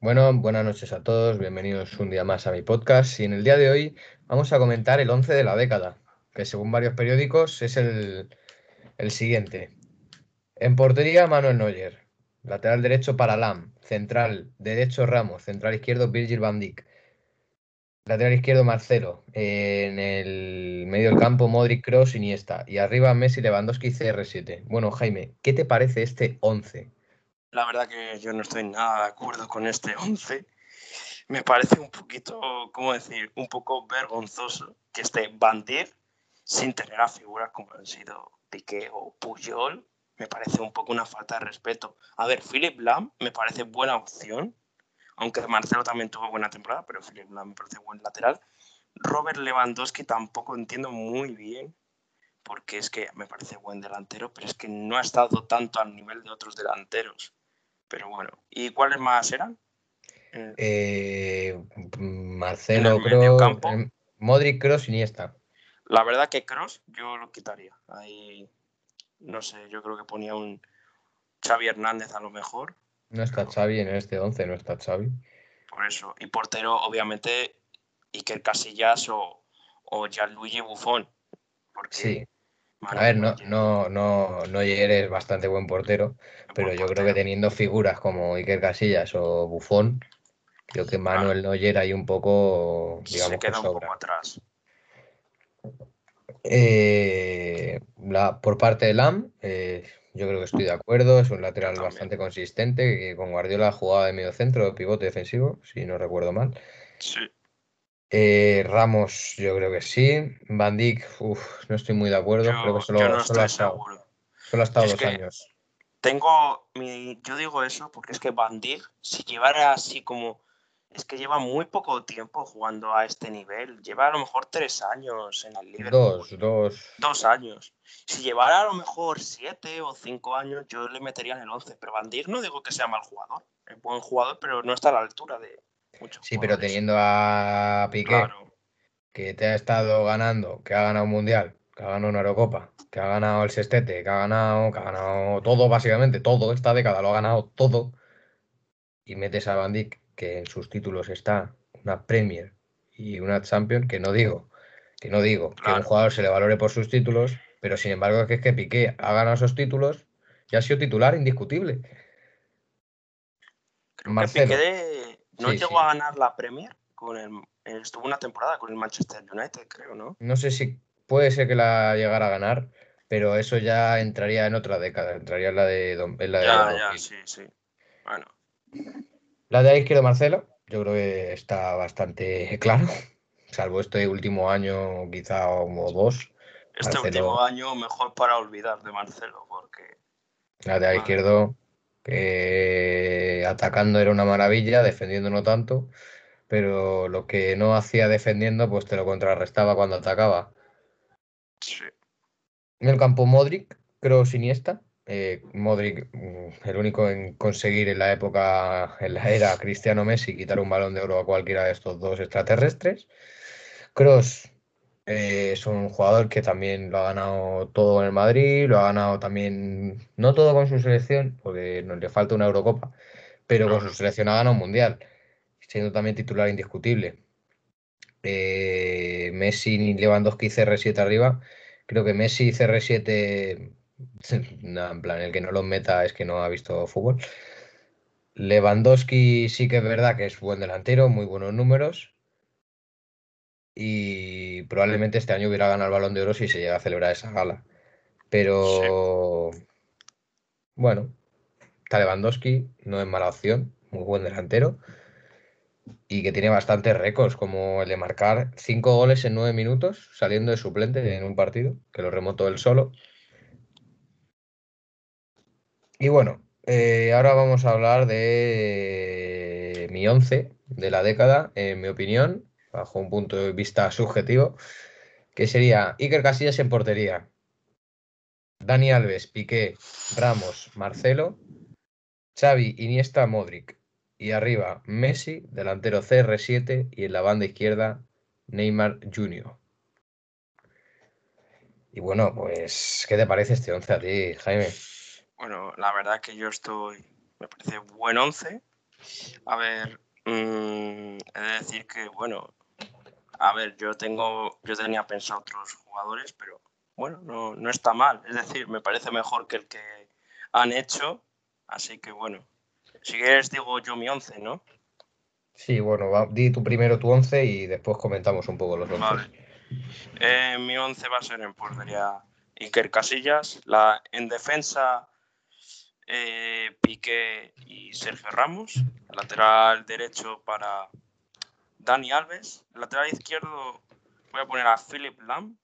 Bueno, buenas noches a todos, bienvenidos un día más a mi podcast y en el día de hoy vamos a comentar el 11 de la década, que según varios periódicos es el, el siguiente. En portería, Manuel Neuer. Lateral derecho para Lam. Central derecho Ramos. Central izquierdo Virgil van Dijk. Lateral izquierdo Marcelo. en el medio del campo Modric, Cross, Iniesta. Y arriba Messi, Lewandowski, CR7. Bueno, Jaime, ¿qué te parece este 11? La verdad que yo no estoy nada de acuerdo con este 11. Me parece un poquito, ¿cómo decir? Un poco vergonzoso que esté Bandir sin tener a figuras como han sido Piqué o Puyol. Me parece un poco una falta de respeto. A ver, Philip Lam me parece buena opción, aunque Marcelo también tuvo buena temporada, pero Philip Lam me parece buen lateral. Robert Lewandowski tampoco entiendo muy bien, porque es que me parece buen delantero, pero es que no ha estado tanto al nivel de otros delanteros. Pero bueno, ¿y cuáles más eran? Eh, Marcelo, Kroos, Modric, Cross, Iniesta. La verdad que Cross yo lo quitaría. Ahí, no sé, yo creo que ponía un Xavi Hernández a lo mejor. No está Xavi en este 11, no está Xavi. Por eso. Y portero, obviamente, Iker Casillas o, o Gianluigi Buffon. Porque sí. A ver, no, no, no, no eres bastante buen portero, pero yo creo que teniendo figuras como Iker Casillas o Bufón, creo que Manuel Neuer ahí un poco, digamos, Se queda un poco atrás. Eh, por parte de Lam, eh, yo creo que estoy de acuerdo, es un lateral bastante consistente, que con Guardiola jugaba de medio centro, de pivote defensivo, si no recuerdo mal. Sí. Eh, Ramos, yo creo que sí. Van Dijk, no estoy muy de acuerdo. creo que solo, ha estado, solo ha estado dos años. Tengo mi, yo digo eso porque es que Van Dijk, si llevara así como. Es que lleva muy poco tiempo jugando a este nivel. Lleva a lo mejor tres años en el Liverpool. Dos, dos. Dos años. Si llevara a lo mejor siete o cinco años, yo le metería en el once. Pero Van Dijk no digo que sea mal jugador. Es buen jugador, pero no está a la altura de, sí, pero teniendo a Piqué, que te ha estado ganando, que ha ganado un mundial, que ha ganado una Eurocopa, que ha ganado el sextete, que ha ganado, que ha ganado todo, básicamente, todo, esta década lo ha ganado todo, y metes a Van Dijk, que en sus títulos está una Premier y una Champions, que no digo, que no digo que un jugador se le valore por sus títulos, pero sin embargo que es que Piqué ha ganado esos títulos y ha sido titular indiscutible. Marcelo. No llegó a ganar la Premier con el, estuvo una temporada con el Manchester United, creo, ¿no? No sé si puede ser que la llegara a ganar, pero eso ya entraría en otra década, entraría en la de en la Ya, ya, sí, sí. Bueno. La de izquierdo Marcelo, yo creo que está bastante claro, salvo este último año, quizá o dos. Este último año mejor para olvidar de Marcelo, porque. La de izquierdo que atacando era una maravilla, defendiendo no tanto, pero lo que no hacía defendiendo, pues te lo contrarrestaba cuando atacaba. Sí. En el campo Modric, creo Iniesta. Eh, Modric, mm, el único en conseguir en la época, en la era Cristiano Messi, quitar un balón de oro a cualquiera de estos dos extraterrestres. Cross, eh, es un jugador que también lo ha ganado todo en el Madrid, lo ha ganado también, no todo con su selección, porque nos le falta una Eurocopa, pero con su selección ha ganado un Mundial, siendo también titular indiscutible. Eh, Messi, Lewandowski y CR7 arriba. Creo que Messi y CR7, en plan, el que no los meta es que no ha visto fútbol. Lewandowski sí que es verdad que es buen delantero, muy buenos números y probablemente este año hubiera ganado el balón de oro si se llega a celebrar esa gala. Pero bueno, Talebandowski no es mala opción, muy buen delantero y que tiene bastantes récords, como el de marcar cinco goles en nueve minutos saliendo de suplente en un partido, que lo remontó él solo. Y bueno, eh, ahora vamos a hablar de mi once de la década, en mi opinión, bajo un punto de vista subjetivo, que sería Iker Casillas en portería, Dani Alves, Piqué, Ramos, Marcelo, Xavi, Iniesta, Modric. Y arriba Messi, delantero CR7 y en la banda izquierda Neymar Jr. Y bueno, pues, ¿qué te parece este once a ti, Jaime? Bueno, la verdad que yo estoy me parece buen 11. A ver, mm, he de decir que, bueno, a ver, yo tengo, yo tenía pensado otros jugadores, pero bueno, no, no está mal. Es decir, me parece mejor que el que han hecho. Así que bueno, si quieres digo yo mi 11, ¿no? Sí, bueno, di tú primero tu 11 y después comentamos un poco los 11. Vale. Eh, mi 11 va a ser en portería Iker Casillas. La, en defensa, eh, Piqué y Sergio Ramos. Lateral derecho para Dani Alves. Lateral izquierdo voy a poner a Philip Lam.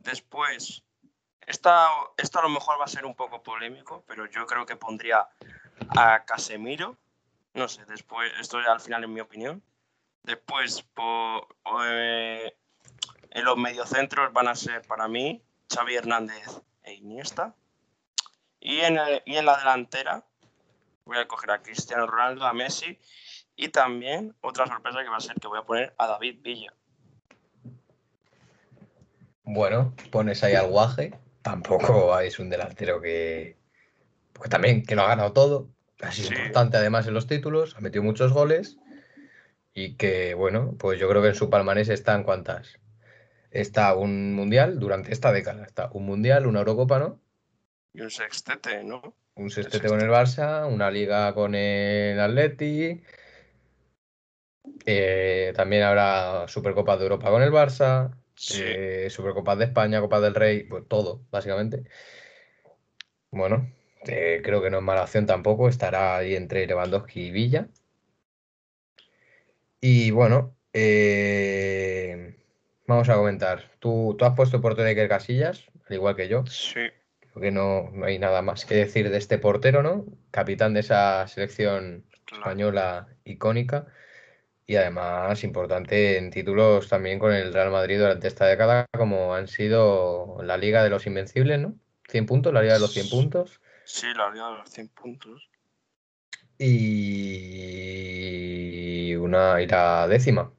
Después, esta, esto a lo mejor va a ser un poco polémico, pero yo creo que pondría a Casemiro. No sé, después, esto al final en mi opinión. Después, por, eh, en los mediocentros van a ser para mí Xavi Hernández e Iniesta. Y en, y en la delantera voy a coger a Cristiano Ronaldo, a Messi y también otra sorpresa que va a ser que voy a poner a David Villa. Bueno, pones ahí al guaje. Tampoco es un delantero que. Pues también que lo ha ganado todo. Ha sido importante además en los títulos. Ha metido muchos goles. Y que, bueno, pues yo creo que en su palmarés están cuántas. Está un mundial durante esta década. Está un mundial, una Eurocopa, ¿no? Y un sextete, ¿no? Un sextete con el Barça, una liga con el Atleti. Eh, también habrá Supercopa de Europa con el Barça. Eh, Supercopas de España, Copa del Rey, pues todo, básicamente. Bueno, eh, creo que no es mala opción tampoco, estará ahí entre Lewandowski y Villa. Y bueno, vamos a comentar. ¿Tú, tú has puesto portero de Iker Casillas, al igual que yo. Sí. Creo que no, no, hay nada más que decir de este portero, ¿no? Capitán de esa selección española icónica y además importante en títulos también con el Real Madrid durante esta década, como han sido la Liga de los Invencibles, ¿no? 100 puntos, la Liga de los 100 puntos. Sí, la Liga de los 100 puntos. Y una y la décima.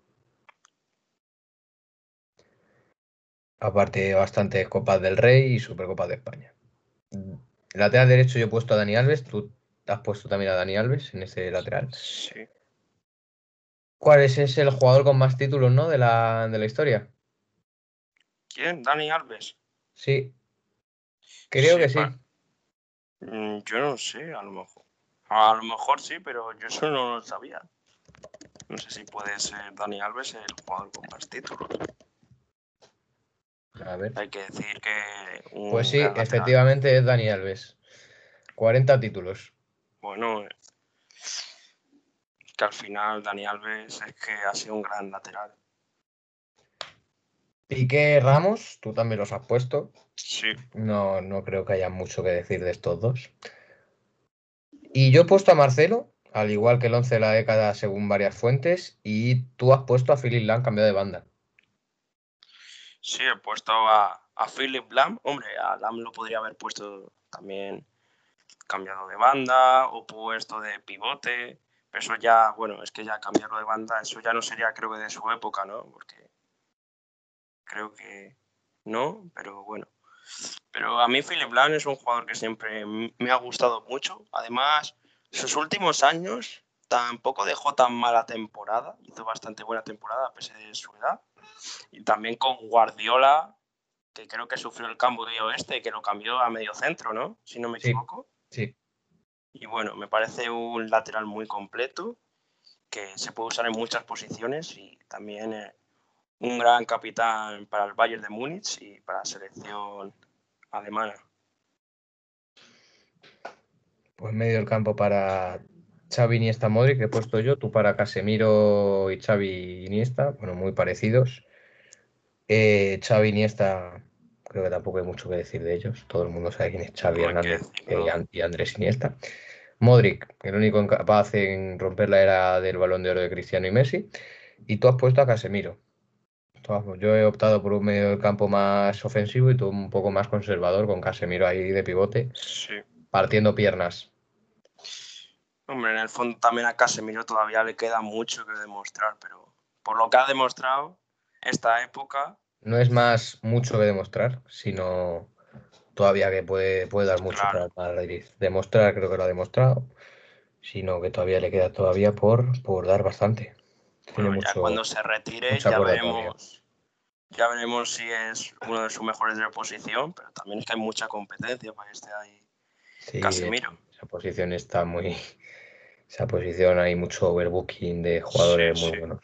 Aparte, bastantes Copas del Rey y Supercopas de España. lateral derecho yo he puesto a Dani Alves. ¿Tú has puesto también a Dani Alves en ese lateral? Sí. ¿Cuál es, es el jugador con más títulos, ¿no? De la, de la historia. ¿Quién? ¿Dani Alves? Sí. Creo que sí. Mm, yo no sé, a lo mejor. A lo mejor sí, pero yo eso no lo sabía. No sé si puede ser Dani Alves el jugador con más títulos. A ver. Hay que decir que. pues sí, efectivamente es Dani Alves. 40 títulos. Bueno, que al final Dani Alves es que ha sido un gran lateral. Piqué Ramos, tú también los has puesto. Sí. No, no creo que haya mucho que decir de estos dos. Y yo he puesto a Marcelo, al igual que el 11 de la década según varias fuentes, y tú has puesto a Philip Lam cambiado de banda. Sí, he puesto a, a Philip Lam. Hombre, a Lam lo podría haber puesto también cambiado de banda o puesto de pivote. Pero eso ya, bueno, es que ya cambiarlo de banda, eso ya no sería, creo que de su época, ¿no? Porque creo que no, pero bueno. Pero a mí Philip Blanc es un jugador que siempre me ha gustado mucho. Además, sus últimos años tampoco dejó tan mala temporada. Hizo bastante buena temporada a pesar de su edad. Y también con Guardiola, que creo que sufrió el cambio de oeste, que lo cambió a medio centro, ¿no? Si no me equivoco. Sí. Y bueno, me parece un lateral muy completo que se puede usar en muchas posiciones y también eh, un gran capitán para el Bayern de Múnich y para la selección alemana. Pues medio del campo para Xavi Iniesta Modric que he puesto yo, tú para Casemiro y Xavi Iniesta, bueno, muy parecidos. Eh, Xavi Iniesta, creo que tampoco hay mucho que decir de ellos, todo el mundo sabe quién es Xavi Hernández y Andrés Iniesta. Modric, el único capaz en romper la era del balón de oro de Cristiano y Messi. Y tú has puesto a Casemiro. Yo he optado por un medio del campo más ofensivo y tú un poco más conservador, con Casemiro ahí de pivote, partiendo piernas. Hombre, en el fondo también a Casemiro todavía le queda mucho que demostrar, pero por lo que ha demostrado esta época. No es más mucho que demostrar, sino todavía que puede, puede dar mucho para el Madrid. Demostrar, creo que lo ha demostrado, sino que todavía le queda todavía por, por dar bastante. ya cuando se retire ya veremos, ya veremos si es uno de sus mejores de la posición, pero también es que hay mucha competencia para este ahí. Sí, Casemiro. Esa posición está muy... Esa posición hay mucho overbooking de jugadores muy buenos.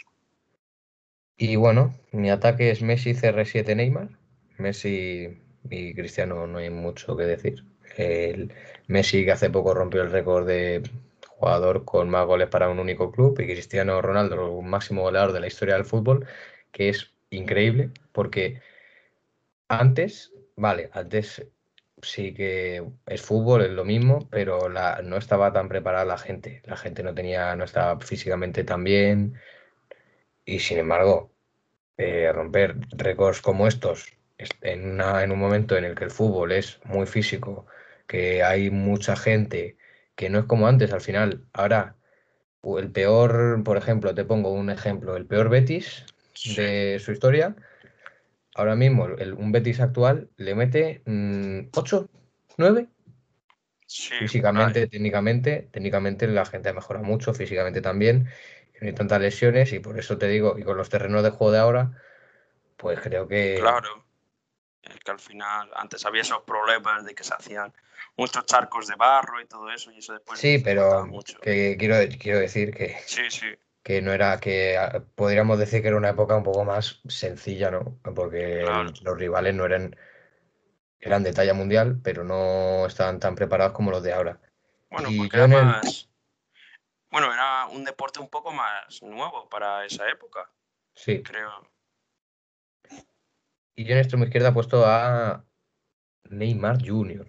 Y bueno, mi ataque es Messi CR7 Neymar. Messi y Cristiano no hay mucho que decir. El Messi que hace poco rompió el récord de jugador con más goles para un único club y Cristiano Ronaldo, un máximo goleador de la historia del fútbol, que es increíble porque antes, vale, antes sí que es fútbol, es lo mismo, pero la, no estaba tan preparada la gente. La gente no tenía, no estaba físicamente tan bien, y sin embargo, eh, romper récords como estos en, una, en un momento en el que el fútbol es muy físico, que hay mucha gente, que no es como antes al final. Ahora, el peor, por ejemplo, te pongo un ejemplo, el peor Betis de su historia, ahora mismo el, un Betis actual le mete 8, mm, 9. físicamente, técnicamente, técnicamente la gente ha mejorado mucho, físicamente también no hay tantas lesiones y por eso te digo, y con los terrenos de juego de ahora, pues creo que... Claro, es que al final antes había esos problemas de que se hacían muchos charcos de barro y todo eso y eso después... Sí, pero que quiero, quiero decir que... Sí, sí. Que no era, que ah, podríamos decir que era una época un poco más sencilla, ¿no? Porque los rivales no eran, eran de talla mundial, pero no estaban tan preparados como los de ahora. Bueno, porque era más bueno, era un deporte un poco más nuevo para esa época. Sí. Creo. Y yo en extremo izquierda he puesto a Neymar Jr.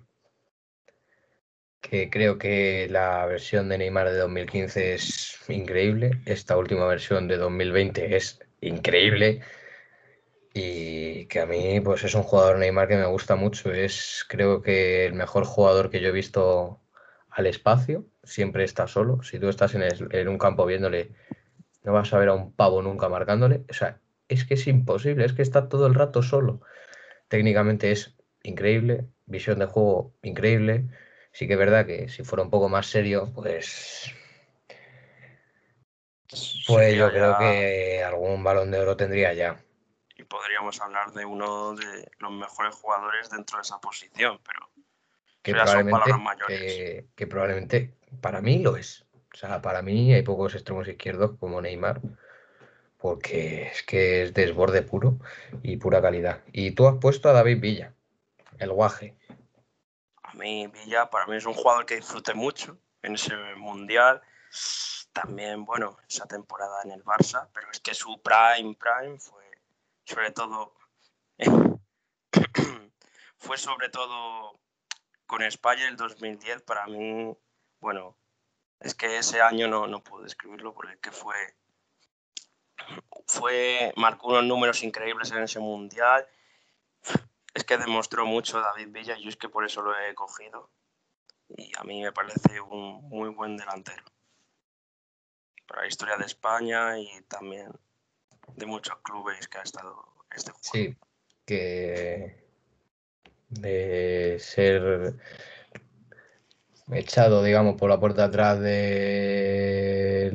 Que creo que la versión de Neymar de 2015 es increíble. Esta última versión de 2020 es increíble. Y que a mí, pues es un jugador Neymar que me gusta mucho. Es creo que el mejor jugador que yo he visto al espacio, siempre está solo. Si tú estás en, un campo viéndole, no vas a ver a un pavo nunca marcándole. O sea, es que es imposible, es que está todo el rato solo. Técnicamente es increíble, visión de juego increíble. Sí que es verdad que si fuera un poco más serio, pues. Pues yo creo que algún balón de oro tendría ya. Y podríamos hablar de uno de los mejores jugadores dentro de esa posición, pero que probablemente, que, probablemente para mí lo es. O sea, para mí hay pocos extremos izquierdos como Neymar, porque es que es desborde puro y pura calidad. Y tú has puesto a David Villa, el guaje. A mí Villa, para mí es un jugador que disfrute mucho en ese mundial. También, bueno, esa temporada en el Barça, pero es que su prime, prime fue sobre todo... fue sobre todo con España el 2010 para mí, bueno, es que ese año no, no puedo describirlo porque que fue, fue, marcó unos números increíbles en ese mundial. Es que demostró mucho David Villa y yo es que por eso lo he cogido. Y a mí me parece un muy buen delantero. Para la historia de España y también de muchos clubes que ha estado este juego. Sí, que de ser echado, digamos, por la puerta atrás del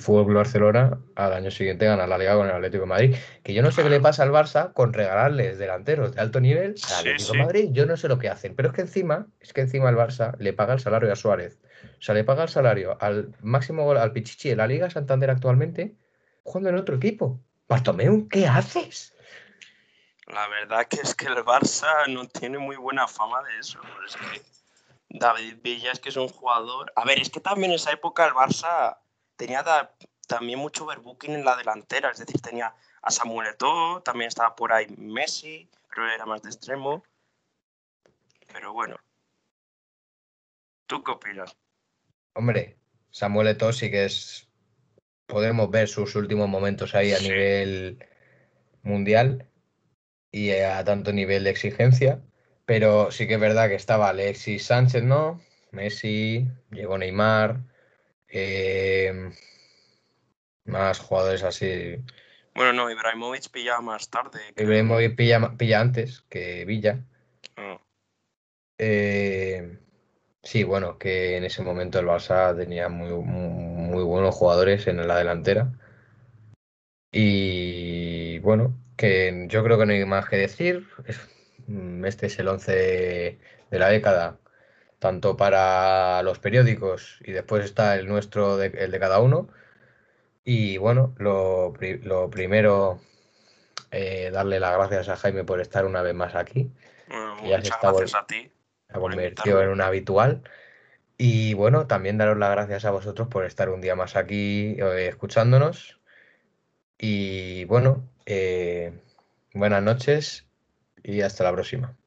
Fútbol Barcelona, al año siguiente ganar la Liga con el Atlético de Madrid. Que yo no sé qué le pasa al Barça con regalarles delanteros de alto nivel al Atlético de Madrid. Yo no sé lo que hacen, pero es que encima, es que encima el Barça le paga el salario a Suárez. O sea, le paga el salario al máximo gol, al Pichichi de la Liga Santander actualmente, jugando en otro equipo. Bartomeu, ¿qué haces? La verdad que es que el Barça no tiene muy buena fama de eso. Es que David Villa es que es un jugador. A ver, es que también en esa época el Barça tenía también mucho overbooking en la delantera. Es decir, tenía a Samuel Eto'o, también estaba por ahí Messi, pero era más de extremo. Pero bueno. ¿Tú qué opinas? Hombre, Samuel Eto'o sí que es. Podemos ver sus últimos momentos ahí a nivel mundial y a tanto nivel de exigencia, pero sí que es verdad que estaba Alexis Sánchez, ¿no? Messi, llegó Neymar, eh, más jugadores así. Bueno, no, Ibrahimovic pilla más tarde. Ibrahimovic pilla, pilla antes que Villa. Ah. Eh, sí, bueno, que en ese momento el Barça tenía muy, muy buenos jugadores en la delantera. Y bueno, que yo creo que no hay más que decir. Mm, este es el 11 de la década, tanto para los periódicos y después está el nuestro, el de cada uno. Y bueno, lo, primero, eh, darle las gracias a Jaime por estar una vez más aquí. muchas gracias a ti. Ha convertido en un habitual. Y bueno, también daros las gracias a vosotros por estar un día más aquí eh, escuchándonos. Y bueno, eh, buenas noches y hasta la próxima.